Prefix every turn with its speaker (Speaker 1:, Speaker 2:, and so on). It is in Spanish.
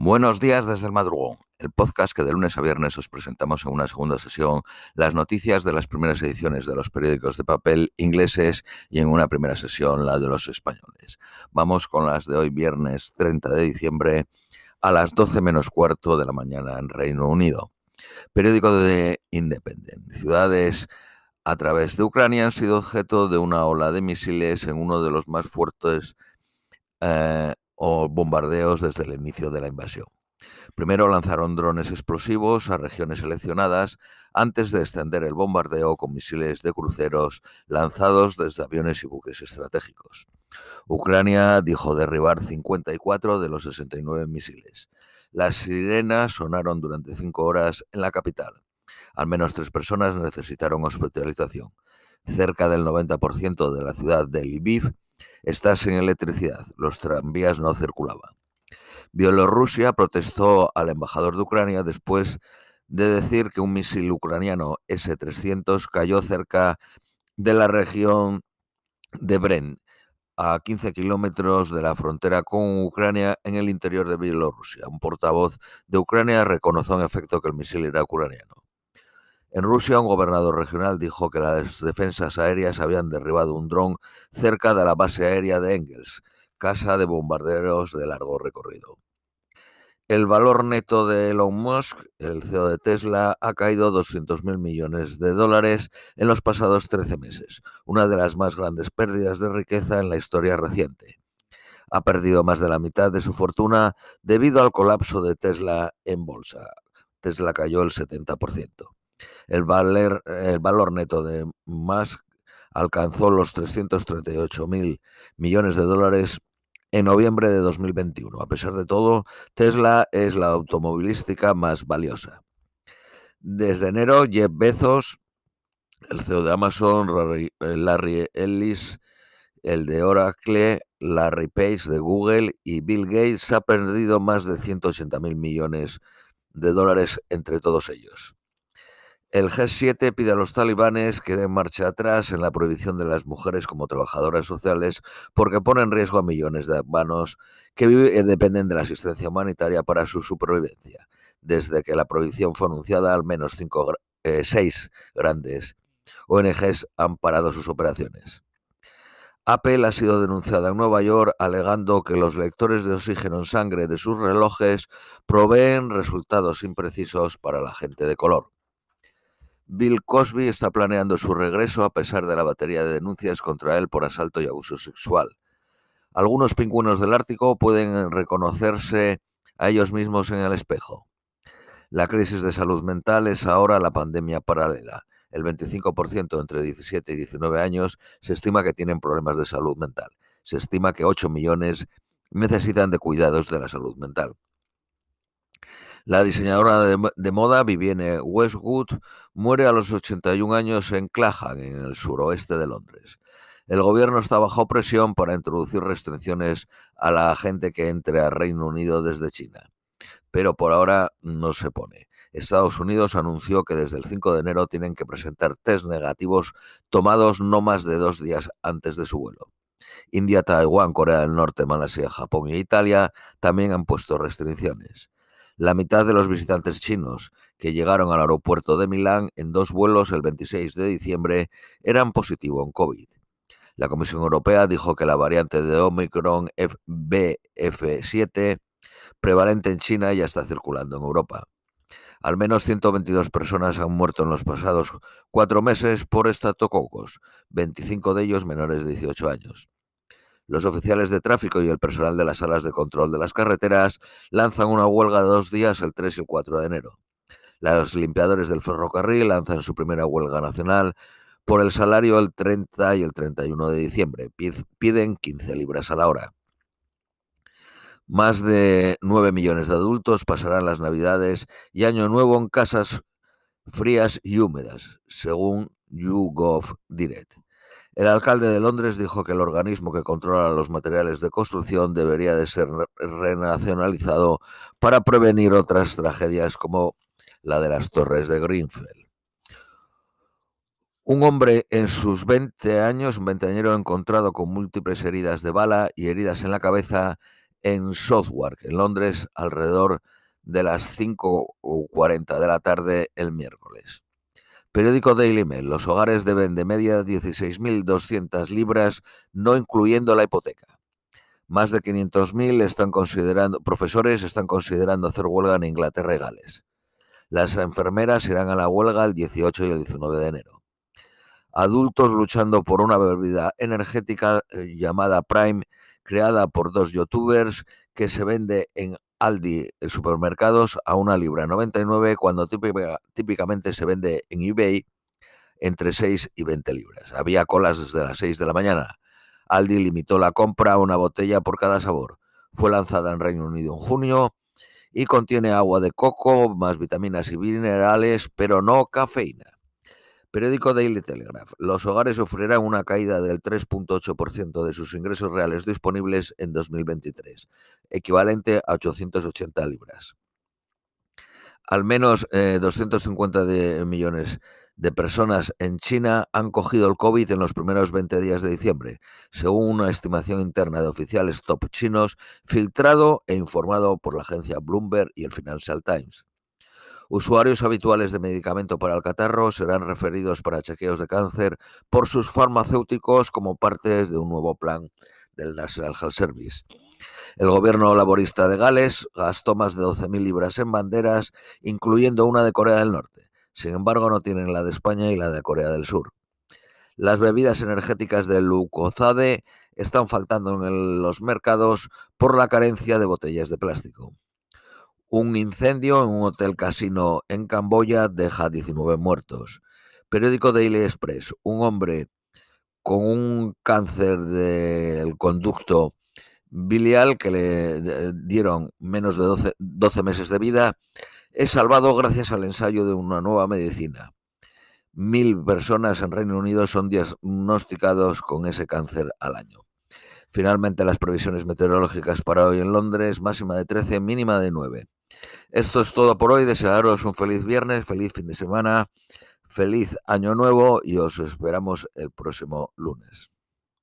Speaker 1: Buenos días desde el madrugón, el podcast que de lunes a viernes os presentamos en una segunda sesión las noticias de las primeras ediciones de los periódicos de papel ingleses y en una primera sesión la de los españoles. Vamos con las de hoy viernes 30 de diciembre a las 12 menos cuarto de la mañana en Reino Unido. Periódico de Independent. Ciudades a través de Ucrania han sido objeto de una ola de misiles en uno de los más fuertes eh, bombardeos desde el inicio de la invasión. Primero lanzaron drones explosivos a regiones seleccionadas antes de extender el bombardeo con misiles de cruceros lanzados desde aviones y buques estratégicos. Ucrania dijo derribar 54 de los 69 misiles. Las sirenas sonaron durante cinco horas en la capital. Al menos tres personas necesitaron hospitalización. Cerca del 90% de la ciudad de Lviv está sin electricidad, los tranvías no circulaban. Bielorrusia protestó al embajador de Ucrania después de decir que un misil ucraniano S-300 cayó cerca de la región de Bren, a 15 kilómetros de la frontera con Ucrania en el interior de Bielorrusia. Un portavoz de Ucrania reconoció en efecto que el misil era ucraniano. En Rusia, un gobernador regional dijo que las defensas aéreas habían derribado un dron cerca de la base aérea de Engels, casa de bombarderos de largo recorrido. El valor neto de Elon Musk, el CEO de Tesla, ha caído 200.000 millones de dólares en los pasados 13 meses, una de las más grandes pérdidas de riqueza en la historia reciente. Ha perdido más de la mitad de su fortuna debido al colapso de Tesla en bolsa. Tesla cayó el 70%. El, el valor neto de Musk alcanzó los 338 mil millones de dólares en noviembre de 2021. A pesar de todo, Tesla es la automovilística más valiosa. Desde enero, Jeff Bezos, el CEO de Amazon, Larry Ellis, el de Oracle, Larry Page de Google y Bill Gates ha perdido más de 180 mil millones de dólares entre todos ellos. El G7 pide a los talibanes que den marcha atrás en la prohibición de las mujeres como trabajadoras sociales porque pone en riesgo a millones de afganos que eh, dependen de la asistencia humanitaria para su supervivencia. Desde que la prohibición fue anunciada, al menos cinco, eh, seis grandes ONGs han parado sus operaciones. Apple ha sido denunciada en Nueva York alegando que los lectores de oxígeno en sangre de sus relojes proveen resultados imprecisos para la gente de color. Bill Cosby está planeando su regreso a pesar de la batería de denuncias contra él por asalto y abuso sexual. Algunos pingüinos del Ártico pueden reconocerse a ellos mismos en el espejo. La crisis de salud mental es ahora la pandemia paralela. El 25% entre 17 y 19 años se estima que tienen problemas de salud mental. Se estima que 8 millones necesitan de cuidados de la salud mental. La diseñadora de, moda Vivienne Westwood muere a los 81 años en Clapham, en el suroeste de Londres. El gobierno está bajo presión para introducir restricciones a la gente que entre al Reino Unido desde China, pero por ahora no se pone. Estados Unidos anunció que desde el 5 de enero tienen que presentar test negativos tomados no más de dos días antes de su vuelo. India, Taiwán, Corea del Norte, Malasia, Japón e Italia también han puesto restricciones. La mitad de los visitantes chinos que llegaron al aeropuerto de Milán en dos vuelos el 26 de diciembre eran positivos en COVID. La Comisión Europea dijo que la variante de Omicron BF7 prevalente en China ya está circulando en Europa. Al menos 122 personas han muerto en los pasados cuatro meses por estatococos, 25 de ellos menores de 18 años. Los oficiales de tráfico y el personal de las salas de control de las carreteras lanzan una huelga de dos días el 3 y el 4 de enero. Los limpiadores del ferrocarril lanzan su primera huelga nacional por el salario el 30 y el 31 de diciembre. Piden 15 libras a la hora. Más de 9 millones de adultos pasarán las Navidades y Año Nuevo en casas frías y húmedas, según YouGov Direct. El alcalde de Londres dijo que el organismo que controla los materiales de construcción debería de ser renacionalizado para prevenir otras tragedias como la de las torres de Greenfield. Un hombre en sus 20 años, un veinteañero encontrado con múltiples heridas de bala y heridas en la cabeza en Southwark, en Londres, alrededor de las 5.40 de la tarde el miércoles. Periódico Daily Mail. Los hogares deben de media 16.200 libras, no incluyendo la hipoteca. Más de 500.000 están considerando, profesores están considerando hacer huelga en Inglaterra y Gales. Las enfermeras irán a la huelga el 18 y el 19 de enero. Adultos luchando por una bebida energética eh, llamada Prime, creada por dos youtubers, que se vende en Aldi en supermercados a una libra 99 cuando típicamente se vende en eBay entre 6 y 20 libras. Había colas desde las 6 de la mañana. Aldi limitó la compra a una botella por cada sabor. Fue lanzada en Reino Unido en junio y contiene agua de coco, más vitaminas y minerales, pero no cafeína. Periódico Daily Telegraph. Los hogares sufrirán una caída del 3.8% de sus ingresos reales disponibles en 2023, equivalente a 880 libras. Al menos 250 eh, millones de personas en China han cogido el COVID en los primeros 20 días de diciembre, según una estimación interna de oficiales top chinos filtrado e informado por la agencia Bloomberg y el Financial Times. Usuarios habituales de medicamento para el catarro serán referidos para chequeos de cáncer por sus farmacéuticos como parte de un nuevo plan del National Health Service. El gobierno laborista de Gales gastó más de 12.000 libras en banderas, incluyendo una de Corea del Norte. Sin embargo, no tienen la de España y la de Corea del Sur. Las bebidas energéticas de Lucozade están faltando en los mercados por la carencia de botellas de plástico. Un incendio en un hotel casino en Camboya deja 19 muertos. Periódico Daily Express. Un hombre con un cáncer del conducto biliar que le dieron menos de 12, 12, meses de vida es salvado gracias al ensayo de una nueva medicina. Mil personas en Reino Unido son diagnosticados con ese cáncer al año. Finalmente, las previsiones meteorológicas para hoy en Londres, máxima de 13, mínima de 9. Esto es todo por hoy. Desearos un feliz viernes, feliz fin de semana, feliz año nuevo y os esperamos el próximo lunes.